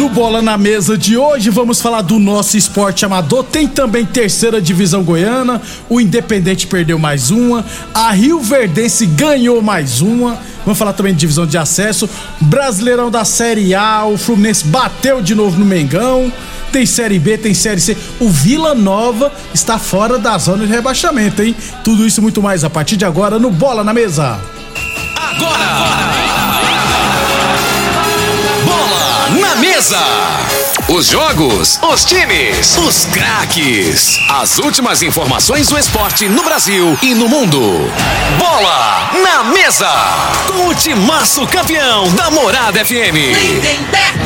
No Bola na Mesa de hoje vamos falar do nosso esporte amador. Tem também terceira divisão goiana. O Independente perdeu mais uma. A Rio Verdense ganhou mais uma. Vamos falar também de divisão de acesso. Brasileirão da Série A. O Fluminense bateu de novo no Mengão. Tem Série B, tem Série C. O Vila Nova está fora da zona de rebaixamento, hein? Tudo isso e muito mais a partir de agora no Bola na Mesa. Agora! agora. Mesa. Os jogos, os times, os craques. As últimas informações do esporte no Brasil e no mundo. Bola na mesa. Com o timaço campeão da Morada FM. Lindenberg.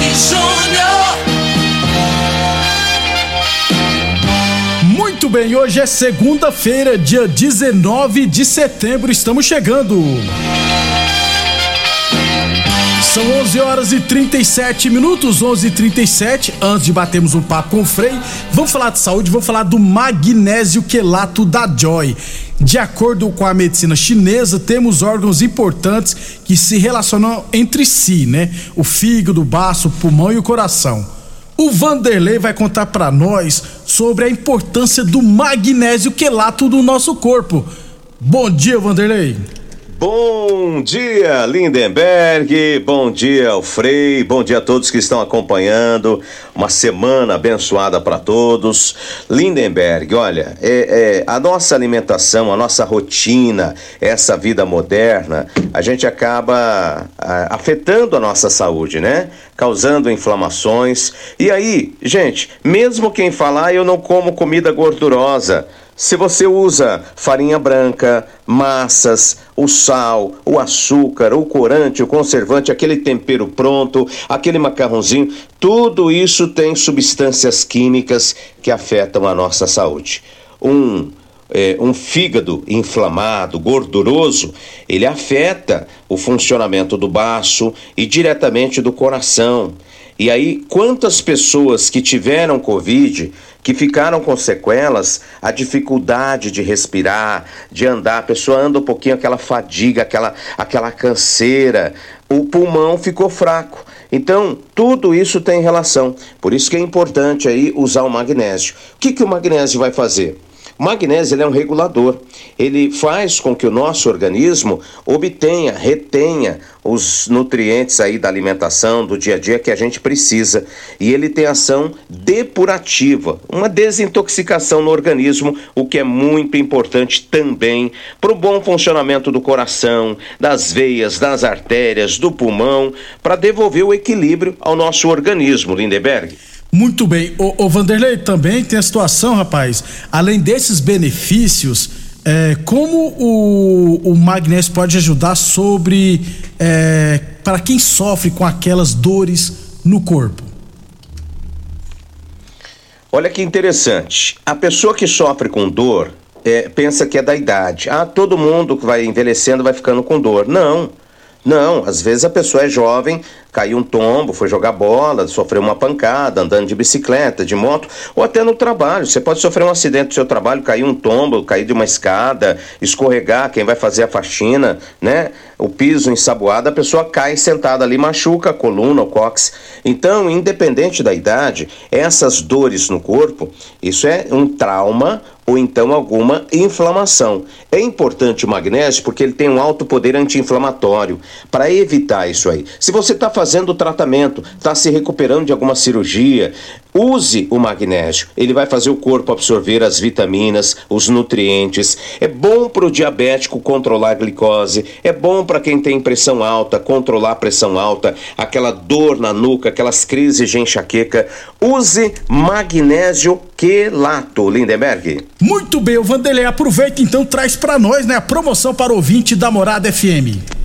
Muito bem, hoje é segunda-feira, dia 19 de setembro. Estamos chegando. São 11 horas e 37 minutos, 11 e 37 Antes de batermos um papo com o Frei, vamos falar de saúde, vamos falar do magnésio quelato da Joy. De acordo com a medicina chinesa, temos órgãos importantes que se relacionam entre si, né? O fígado, o baço, o pulmão e o coração. O Vanderlei vai contar para nós sobre a importância do magnésio quelato do nosso corpo. Bom dia, Vanderlei. Bom dia, Lindenberg. Bom dia, Frei. Bom dia a todos que estão acompanhando. Uma semana abençoada para todos. Lindenberg, olha, é, é, a nossa alimentação, a nossa rotina, essa vida moderna, a gente acaba a, afetando a nossa saúde, né? Causando inflamações. E aí, gente, mesmo quem falar, eu não como comida gordurosa. Se você usa farinha branca, massas, o sal, o açúcar, o corante, o conservante, aquele tempero pronto, aquele macarrãozinho, tudo isso tem substâncias químicas que afetam a nossa saúde. Um é, um fígado inflamado, gorduroso, ele afeta o funcionamento do baço e diretamente do coração. E aí, quantas pessoas que tiveram Covid, que ficaram com sequelas, a dificuldade de respirar, de andar, a pessoa anda um pouquinho, aquela fadiga, aquela, aquela canseira, o pulmão ficou fraco. Então, tudo isso tem relação. Por isso que é importante aí usar o magnésio. O que, que o magnésio vai fazer? O magnésio é um regulador. Ele faz com que o nosso organismo obtenha, retenha os nutrientes aí da alimentação, do dia a dia que a gente precisa. E ele tem ação depurativa, uma desintoxicação no organismo, o que é muito importante também para o bom funcionamento do coração, das veias, das artérias, do pulmão, para devolver o equilíbrio ao nosso organismo, Lindeberg. Muito bem. O, o Vanderlei também tem a situação, rapaz, além desses benefícios, é, como o, o magnésio pode ajudar sobre é, para quem sofre com aquelas dores no corpo? Olha que interessante. A pessoa que sofre com dor é, pensa que é da idade. Ah, todo mundo que vai envelhecendo vai ficando com dor. Não. Não, às vezes a pessoa é jovem, caiu um tombo, foi jogar bola, sofreu uma pancada, andando de bicicleta, de moto, ou até no trabalho. Você pode sofrer um acidente no seu trabalho, cair um tombo, cair de uma escada, escorregar, quem vai fazer a faxina, né? O piso ensaboado, a pessoa cai sentada ali, machuca a coluna, o cóccix. Então, independente da idade, essas dores no corpo, isso é um trauma ou então alguma inflamação. É importante o magnésio porque ele tem um alto poder anti-inflamatório para evitar isso aí. Se você está fazendo o tratamento, está se recuperando de alguma cirurgia, use o magnésio. Ele vai fazer o corpo absorver as vitaminas, os nutrientes. É bom para o diabético controlar a glicose. É bom para quem tem pressão alta, controlar a pressão alta, aquela dor na nuca, aquelas crises de enxaqueca. Use magnésio quelato, Lindenberg. Muito bem, o Vanderlei, aproveita então, traz para nós, né, a promoção para ouvinte da Morada FM.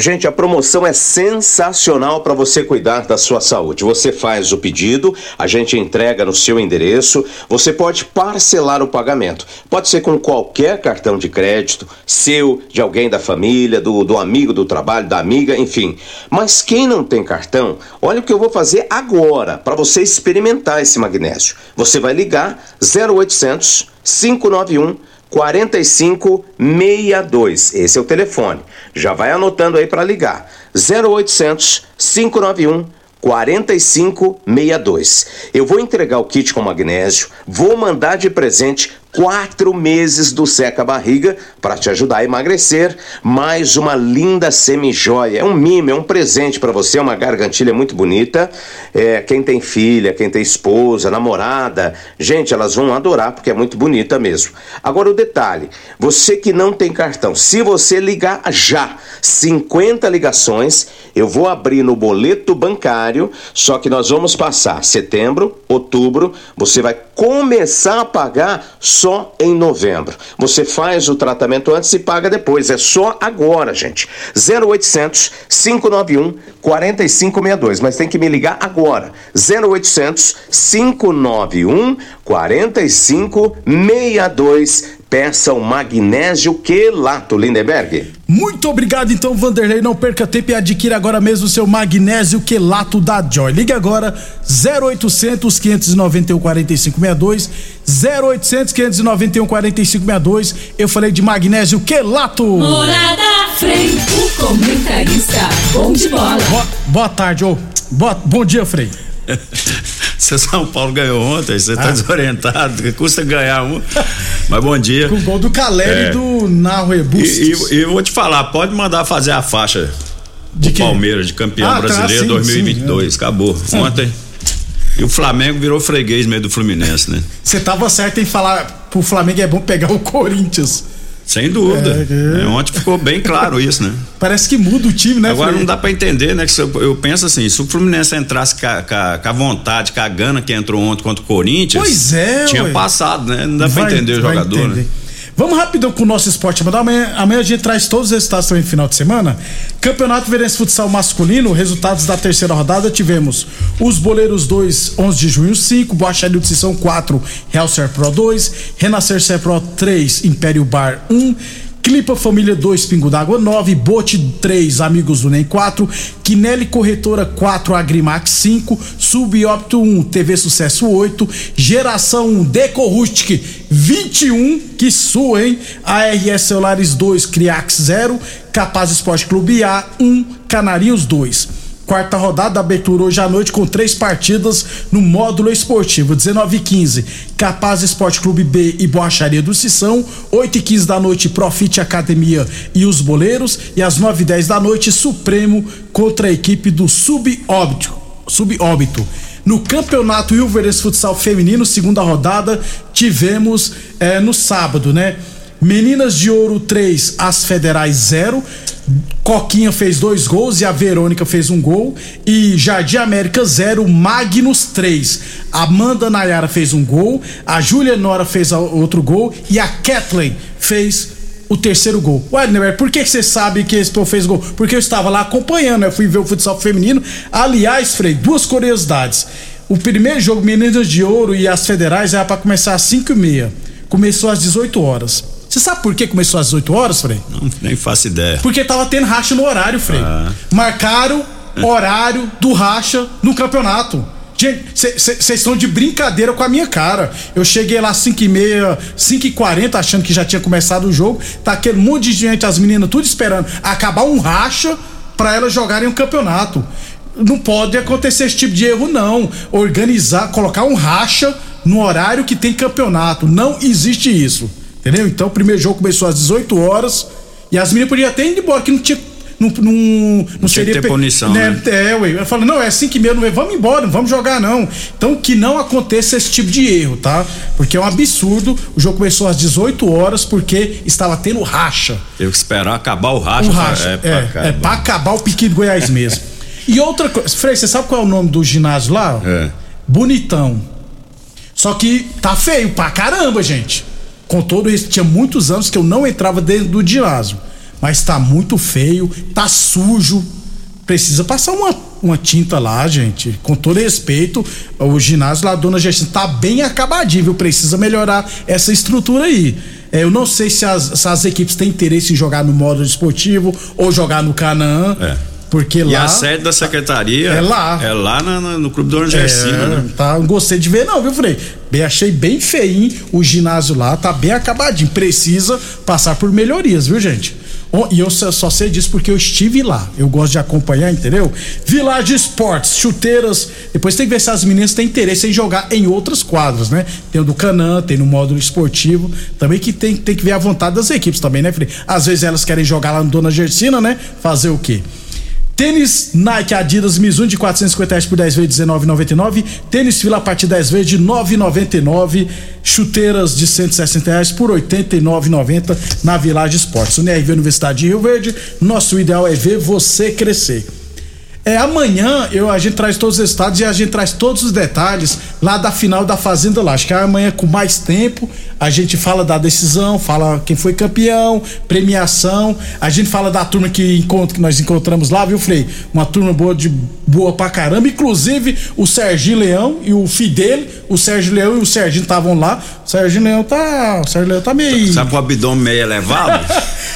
Gente, a promoção é sensacional para você cuidar da sua saúde. Você faz o pedido, a gente entrega no seu endereço. Você pode parcelar o pagamento. Pode ser com qualquer cartão de crédito, seu, de alguém da família, do, do amigo do trabalho, da amiga, enfim. Mas quem não tem cartão, olha o que eu vou fazer agora para você experimentar esse magnésio. Você vai ligar 0800 591 4562. Esse é o telefone. Já vai anotando aí para ligar. 0800 591 4562. Eu vou entregar o kit com magnésio, vou mandar de presente quatro meses do seca barriga para te ajudar a emagrecer, mais uma linda semi-joia. É um mimo, é um presente para você, é uma gargantilha muito bonita. É, quem tem filha, quem tem esposa, namorada, gente, elas vão adorar porque é muito bonita mesmo. Agora o detalhe, você que não tem cartão, se você ligar já 50 ligações, eu vou abrir no boleto bancário, só que nós vamos passar setembro, outubro, você vai começar a pagar só em novembro. Você faz o tratamento antes e paga depois. É só agora, gente. 0800 591 4562. Mas tem que me ligar agora. 0800 591 4562 peça o magnésio quelato, Lindenberg. Muito obrigado, então, Vanderlei. Não perca tempo e adquira agora mesmo o seu magnésio quelato da Joy. Ligue agora 0800 591 4562 0800 591 4562. Eu falei de magnésio quelato. Morada Frei, o comentarista bom de bola. Boa, boa tarde, ô. Boa, bom dia, Frei. Se São Paulo ganhou ontem, você tá ah. desorientado, custa ganhar um. Mas bom dia. Com o gol do Caleri é. e do Narro Bustos. E, e, e vou te falar, pode mandar fazer a faixa de Palmeiras, de campeão ah, tá, brasileiro tá, sim, 2022. Sim. Acabou. Ontem. E o Flamengo virou freguês meio do Fluminense, né? Você tava certo em falar pro Flamengo é bom pegar o Corinthians. Sem dúvida. É, é. Ontem ficou bem claro isso, né? Parece que muda o time, né? Agora não dá para entender, né? Que eu, eu, penso assim, se o Fluminense entrasse com a, com a, vontade, com a gana que entrou ontem contra o Corinthians, pois é, tinha ué. passado, né? Não dá para entender o jogador, né? entender. né? Vamos rapidão com o nosso esporte Amanhã, amanhã a gente traz todos os resultados também no final de semana. Campeonato Verense Futsal Masculino, resultados da terceira rodada. Tivemos os Boleiros 2, 11 de junho 5, Boacharia de Sissão 4, Real Ser Pro 2, Renascer Ser Pro 3, Império Bar 1. Clipa Família 2, Pingo d'Água 9, Bote 3, Amigos do NEM 4, Quinelli Corretora 4, Agrimax 5, Subopto 1, TV Sucesso 8, Geração 1, Deco Rustic 21, que sua, hein? ARS Celulares 2, Criax 0, Capaz Esporte Clube A 1, Canarinhos 2. Quarta rodada, abertura hoje à noite com três partidas no módulo esportivo. 19 e 15, Capaz Esporte Clube B e Boacharia do Sissão. 8 e 15 da noite, Profit Academia e os Boleiros. E às 9 e 10 da noite, Supremo contra a equipe do Subóbito. Subóbito. No Campeonato Rio Verense Futsal Feminino, segunda rodada, tivemos é, no sábado, né? Meninas de Ouro 3, as Federais 0. Coquinha fez dois gols e a Verônica fez um gol. E Jardim América 0, Magnus 3. Amanda Nayara fez um gol. A Júlia Nora fez outro gol. E a Kathleen fez o terceiro gol. Ué, por que você sabe que esse povo fez gol? Porque eu estava lá acompanhando, eu fui ver o futsal feminino. Aliás, Frei, duas curiosidades. O primeiro jogo, Meninas de Ouro e as Federais, era para começar às 5 e meia. Começou às 18 horas. Você sabe por que começou às 18 horas, Frei? Não, nem faço ideia. Porque tava tendo racha no horário, Frei. Ah. Marcaram horário do racha no campeonato. Gente, vocês estão de brincadeira com a minha cara. Eu cheguei lá 5 e meia, 5 e 40 achando que já tinha começado o jogo. Tá aquele monte de gente, as meninas tudo esperando acabar um racha para elas jogarem um campeonato. Não pode acontecer esse tipo de erro, não. Organizar, colocar um racha no horário que tem campeonato. Não existe isso. Entendeu? Então o primeiro jogo começou às 18 horas e as meninas podiam até ir embora, que não tinha não, não, não, não seria. Ter punição, né? né? É, ué. Eu falo, não, é assim que mesmo, vamos embora, não vamos jogar, não. Então, que não aconteça esse tipo de erro, tá? Porque é um absurdo. O jogo começou às 18 horas porque estava tendo racha. Eu esperar acabar o racha. O racha. É, é, pra, é, é pra acabar o pique do Goiás mesmo. e outra coisa, Frei, você sabe qual é o nome do ginásio lá? É. Bonitão. Só que tá feio pra caramba, gente. Com todo isso, tinha muitos anos que eu não entrava dentro do ginásio mas tá muito feio, tá sujo. Precisa passar uma, uma tinta lá, gente. Com todo respeito, o ginásio lá, Dona Gersina, tá bem acabadinho, viu? Precisa melhorar essa estrutura aí. É, eu não sei se as, se as equipes têm interesse em jogar no modo esportivo ou jogar no Canaã. É. Porque lá. E a sede da secretaria é lá. É lá na, na, no Clube Dona Gersina, é, né? Tá, não gostei de ver, não, viu, Frei? Bem, achei bem feinho o ginásio lá, tá bem acabadinho. Precisa passar por melhorias, viu, gente? E eu só sei disso porque eu estive lá. Eu gosto de acompanhar, entendeu? Village Esportes, chuteiras. Depois tem que ver se as meninas têm interesse em jogar em outras quadras, né? Tem o do Canã, tem no módulo esportivo. Também que tem, tem que ver a vontade das equipes também, né, Felipe? Às vezes elas querem jogar lá no Dona Gersina, né? Fazer o quê? Tênis Nike Adidas Mizuno de 450 reais por 10 vezes 19,99. Tênis Fila a partir de 10 vezes de 9,99. Chuteiras de 160 reais por 89,90 na Village Esportes. UNRV Universidade de Rio Verde. Nosso ideal é ver você crescer. É, amanhã eu, a gente traz todos os resultados e a gente traz todos os detalhes lá da final da Fazenda lá. Acho que amanhã com mais tempo a gente fala da decisão, fala quem foi campeão, premiação, a gente fala da turma que, encontro, que nós encontramos lá, viu, Frei? Uma turma boa de boa pra caramba. Inclusive o Serginho Leão e o filho dele, o Sérgio Leão e o Serginho estavam lá. O Serginho Leão tá. O Sérgio Leão tá meio. Sabe com o abdômen meio elevado?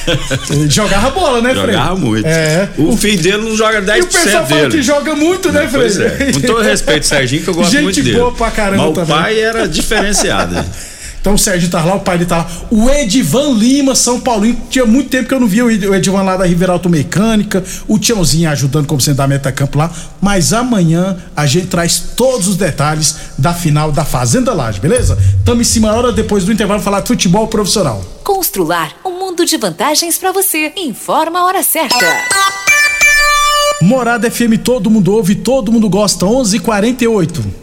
jogava bola, né, Frei? Jogava muito. É. O, o filho dele não joga 10% o pessoal dele. Que joga muito, né, Frei? Pois é. Com todo respeito, Serginho, que eu gosto Gente muito dele. Gente boa pra caramba Mas também. o pai era diferenciado. Então o Sérgio tá lá, o pai dele tá lá. O Edivan Lima, São Paulinho. Tinha muito tempo que eu não via o Edivan lá da River Automecânica. O Tiãozinho ajudando como sendo da Metacampo lá. Mas amanhã a gente traz todos os detalhes da final da Fazenda Laje, beleza? Tamo em cima hora depois do intervalo falar de futebol profissional. Constrular um mundo de vantagens para você. Informa a hora certa. Morada FM, todo mundo ouve, todo mundo gosta. 11:48.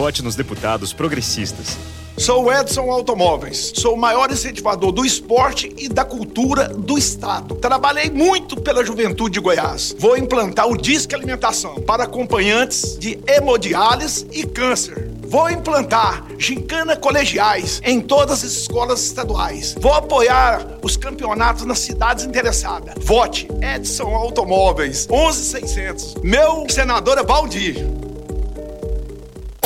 Vote nos deputados progressistas. Sou Edson Automóveis. Sou o maior incentivador do esporte e da cultura do estado. Trabalhei muito pela juventude de Goiás. Vou implantar o Disque Alimentação para acompanhantes de hemodiálise e câncer. Vou implantar gincana colegiais em todas as escolas estaduais. Vou apoiar os campeonatos nas cidades interessadas. Vote Edson Automóveis 11600. Meu senador é Valdir.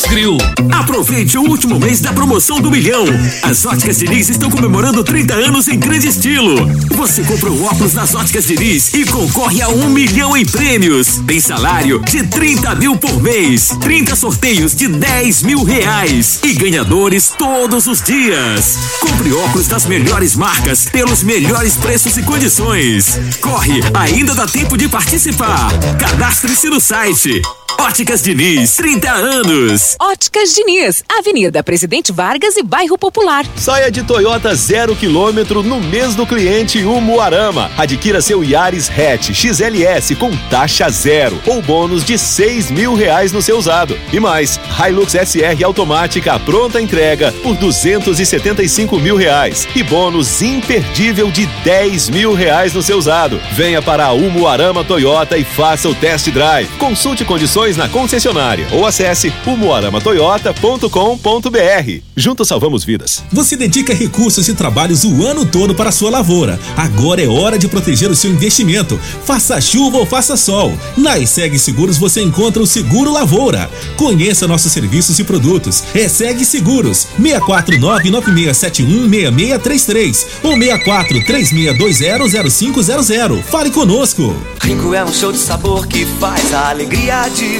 Thomas Grill. Aproveite o último mês da promoção do milhão. As óticas Diniz estão comemorando 30 anos em grande estilo. Você compra o óculos nas óticas Diniz e concorre a um milhão em prêmios. Tem salário de 30 mil por mês, 30 sorteios de 10 mil reais e ganhadores todos os dias. Compre óculos das melhores marcas pelos melhores preços e condições. Corre, ainda dá tempo de participar. Cadastre-se no site Óticas Diniz, 30 anos. Óticas Diniz, Avenida Presidente Vargas e Bairro Popular. Saia de Toyota zero quilômetro no mês do cliente Umuarama. Adquira seu Yaris Hatch XLS com taxa zero ou bônus de seis mil reais no seu usado. E mais, Hilux SR automática pronta entrega por duzentos e setenta e cinco mil reais e bônus imperdível de dez mil reais no seu usado. Venha para a Umuarama Toyota e faça o test drive. Consulte condições na concessionária ou acesse umuaramatoyota.com.br. Juntos salvamos vidas. Você dedica recursos e trabalhos o ano todo para a sua lavoura. Agora é hora de proteger o seu investimento. Faça chuva ou faça sol. Na ESEG Seguros você encontra o Seguro Lavoura. Conheça nossos serviços e produtos. ESEG Seguros 64996716633 ou 6436200500. Fale conosco. Rico é um show de sabor que faz a alegria de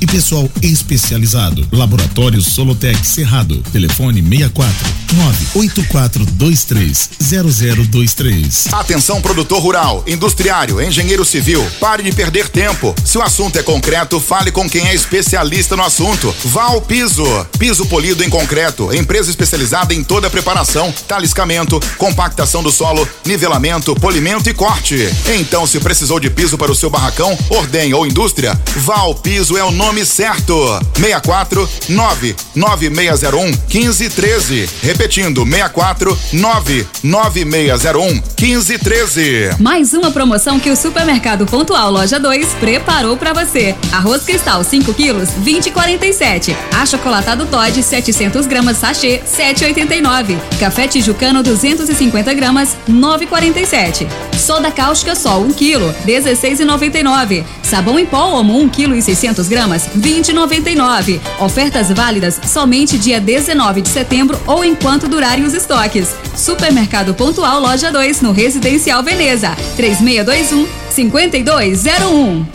e pessoal especializado. Laboratório Solotec Cerrado. Telefone 64 98423 0023. Atenção produtor rural, industriário, engenheiro civil, pare de perder tempo. Se o assunto é concreto, fale com quem é especialista no assunto. Val Piso, piso polido em concreto, empresa especializada em toda a preparação, taliscamento, compactação do solo, nivelamento, polimento e corte. Então, se precisou de piso para o seu barracão, ordem ou indústria, Val Piso é o nome certo. 64 99601 1513. Repetindo, 64 99601 1513. Mais uma promoção que o Supermercado Pontual Loja 2 preparou para você. Arroz cristal 5 quilos, 20,47. Achocolatado Todd 700 gramas sachê, 7,89. Café tijucano 250 gramas, 9,47. Soda cáustica Sol 1 quilo, 16,99. Sabão em pó Omo 1 quilo e 600 gramas, 20,99. Ofertas válidas somente dia 19 de setembro ou enquanto durarem os estoques. Supermercado Pontual Loja 2 no Residencial Veneza, 3621 5201.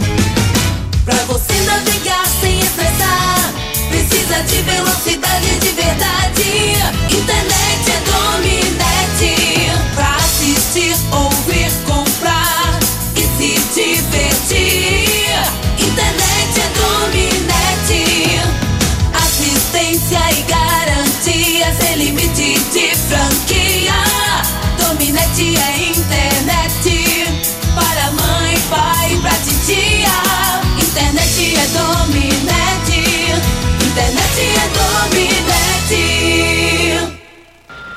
Pra você navegar sem precisa de velocidade de verdade. Internet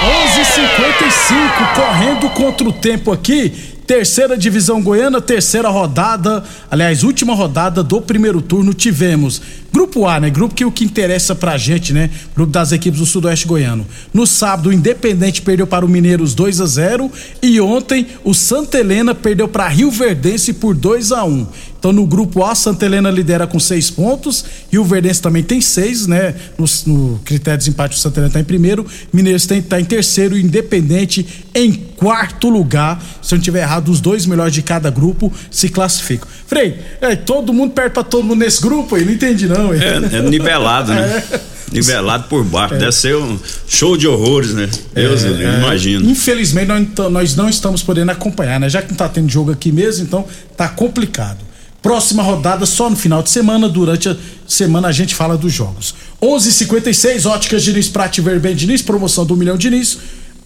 11:55 correndo contra o tempo aqui. Terceira divisão goiana, terceira rodada, aliás, última rodada do primeiro turno tivemos Grupo A, né? Grupo que o que interessa pra gente, né? Grupo das equipes do Sudoeste Goiano. No sábado, o Independente perdeu para o Mineiros 2 a 0 e ontem o Santa Helena perdeu para Rio Verdense por 2 a 1. Então no grupo A, Santa Helena lidera com seis pontos, Rio Verdense também tem seis, né? No, no critério de desempate, o Santa Helena está em primeiro, Mineiros está em terceiro, Independente em quarto lugar. Se eu não tiver errado, os dois melhores de cada grupo se classificam. Frei, é, todo mundo perde para todo mundo nesse grupo aí, não entendi não. É, é nivelado, né? É. Nivelado por baixo. É. Deve ser um show de horrores, né? Deus, é, eu é. imagino. Infelizmente, nós, nós não estamos podendo acompanhar, né? Já que não está tendo jogo aqui mesmo, então tá complicado. Próxima rodada só no final de semana. Durante a semana a gente fala dos jogos. 11:56 Óticas Diniz Prate Verben Diniz, promoção do milhão Diniz.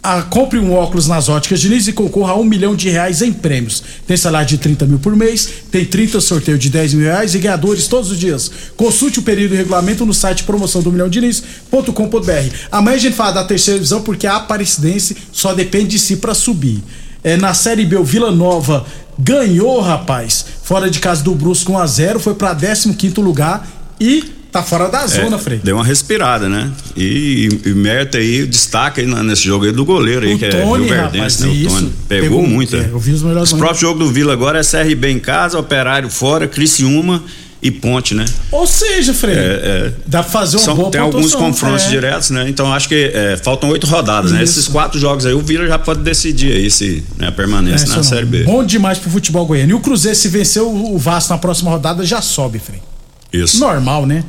Ah, compre um óculos nas óticas Diniz e concorra a um milhão de reais em prêmios. Tem salário de 30 mil por mês, tem 30 sorteio de 10 mil reais e ganhadores todos os dias. Consulte o período e regulamento no site promoção do milhão Diniz.com.br. Amanhã a gente fala da terceira divisão porque a Aparecidense só depende de si para subir. É, na Série B, o Vila Nova ganhou, rapaz, fora de casa do Brusco 1 a 0 foi para 15 lugar e tá fora da zona, é, Frei. Deu uma respirada, né? E, e, e mérito aí, destaque aí nesse jogo aí do goleiro aí, o que Tony, é Rio Verdense, né? O Tony. Pegou, pegou muito. É, eu vi os melhores. O próprio jogo do Vila agora é CRB em casa, Operário fora, Criciúma e Ponte, né? Ou seja, Frei, é, é, dá pra fazer uma são, boa Tem alguns confrontos é. diretos, né? Então acho que é, faltam oito rodadas, Isso. né? Esses quatro jogos aí, o Vila já pode decidir aí se né, permanece na não. Série B. Bom demais pro futebol goiano. E o Cruzeiro, se vencer o Vasco na próxima rodada, já sobe, Frei. Isso. Normal, né?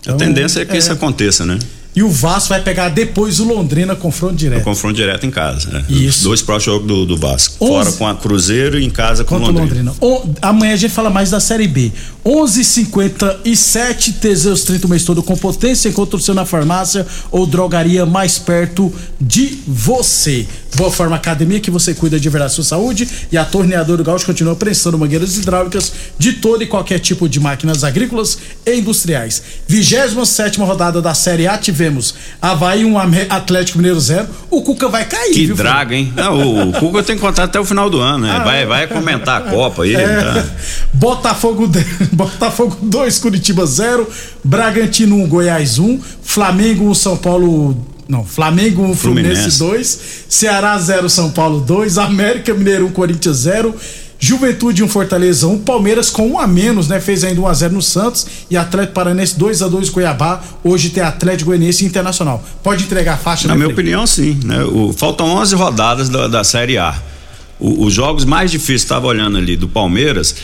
Então, a tendência é que isso é. aconteça, né? E o Vasco vai pegar depois o Londrina confronto direto. O confronto direto em casa. Né? Isso. Dois próximos jogos do, do Vasco. 11... Fora com a Cruzeiro e em casa com o Londrina. Londrina. O... Amanhã a gente fala mais da Série B. 11:57 Teseus 30 o mês todo com potência. Encontra o seu na farmácia ou drogaria mais perto de você. Boa Forma Academia, que você cuida de verdade sua saúde. E a Torneadora Gaúcho continua prensando mangueiras hidráulicas de todo e qualquer tipo de máquinas agrícolas e industriais. 27 rodada da Série A, tivemos Havaí 1, um Atlético Mineiro 0. O Cuca vai cair, que viu? draga, hein? Não, o Cuca tem que contar até o final do ano, né? Ah, vai, vai comentar a Copa aí. É, tá. Botafogo, Botafogo 2, Curitiba 0. Bragantino 1, Goiás 1. Flamengo 1, São Paulo não, Flamengo 1, Fluminense 2, Ceará 0, São Paulo 2, América Mineiro 1, Corinthians 0, Juventude 1, Fortaleza 1, Palmeiras com 1 a menos, né? Fez ainda 1 a 0 no Santos e Atlético Paranense 2 a 2 Cuiabá. Hoje tem Atlético Goianiense Internacional. Pode entregar a faixa, Na né, minha opinião, sim, né? O, faltam 11 rodadas da, da Série A. O, os jogos mais difíceis, estava olhando ali, do Palmeiras,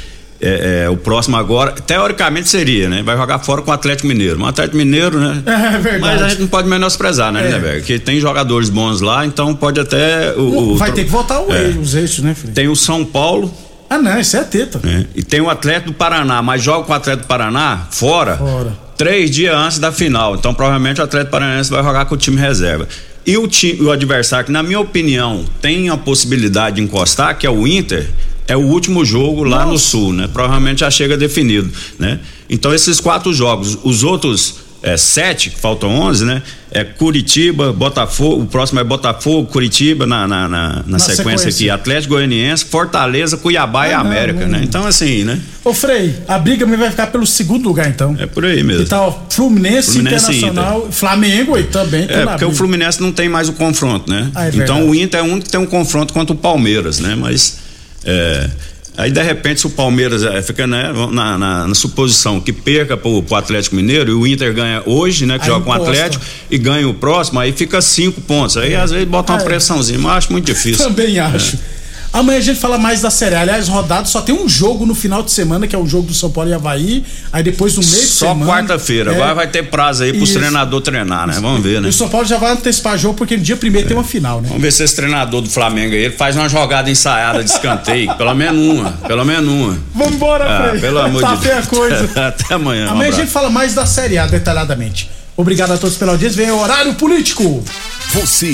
é, é, o próximo agora, teoricamente seria, né? Vai jogar fora com o Atlético Mineiro. O Atlético Mineiro, né? É, verdade. Mas a gente não pode menosprezar, né, é. né, velho? Que tem jogadores bons lá, então pode até. O, vai o, ter que voltar o, é. os eixos, né, filho? Tem o São Paulo. Ah, não, isso é teta. É. E tem o Atlético do Paraná, mas joga com o Atlético do Paraná fora. Fora. Três dias antes da final. Então, provavelmente o Atlético Paranaense vai jogar com o time reserva. E o, time, o adversário, que na minha opinião tem a possibilidade de encostar, que é o Inter, é o último jogo lá Nossa. no sul, né? Provavelmente já chega definido, né? Então esses quatro jogos, os outros é, sete, faltam onze, né? É Curitiba, Botafogo, o próximo é Botafogo, Curitiba na, na, na, na, sequência, sequência, aqui, Atlético Goianiense, Fortaleza, Cuiabá ah, e América, não, né? Então assim, né? Ô Frei, a briga vai ficar pelo segundo lugar então. É por aí mesmo. Então, Fluminense, Fluminense Internacional, Flamengo e também É, porque o Fluminense não tem mais o confronto, né? Ah, é então o Inter é um que tem um confronto contra o Palmeiras, né? Mas é, aí de repente se o Palmeiras é, fica né, na, na, na, suposição que perca pro, pro Atlético Mineiro e o Inter ganha hoje, né? Que aí joga com o Atlético e ganha o próximo, aí fica cinco pontos. Aí é. às vezes bota uma é. pressãozinha, mas acho muito difícil. Também acho. É. Amanhã a gente fala mais da série. Aliás, rodado só tem um jogo no final de semana, que é o jogo do São Paulo e Havaí. Aí depois no meio de só semana. Só quarta-feira. É, Agora vai ter prazo aí pros treinadores treinar, né? Vamos ver, né? E o São Paulo já vai antecipar jogo, porque no dia primeiro é. tem uma final, né? Vamos ver se esse treinador do Flamengo aí ele faz uma jogada ensaiada de escanteio. pelo menos uma. Pelo menos uma. Vamos embora, ah, Pelo amor tá de Deus. coisa. Até amanhã. Amanhã um a gente fala mais da série A detalhadamente. Obrigado a todos pela audiência. Vem o horário político. Você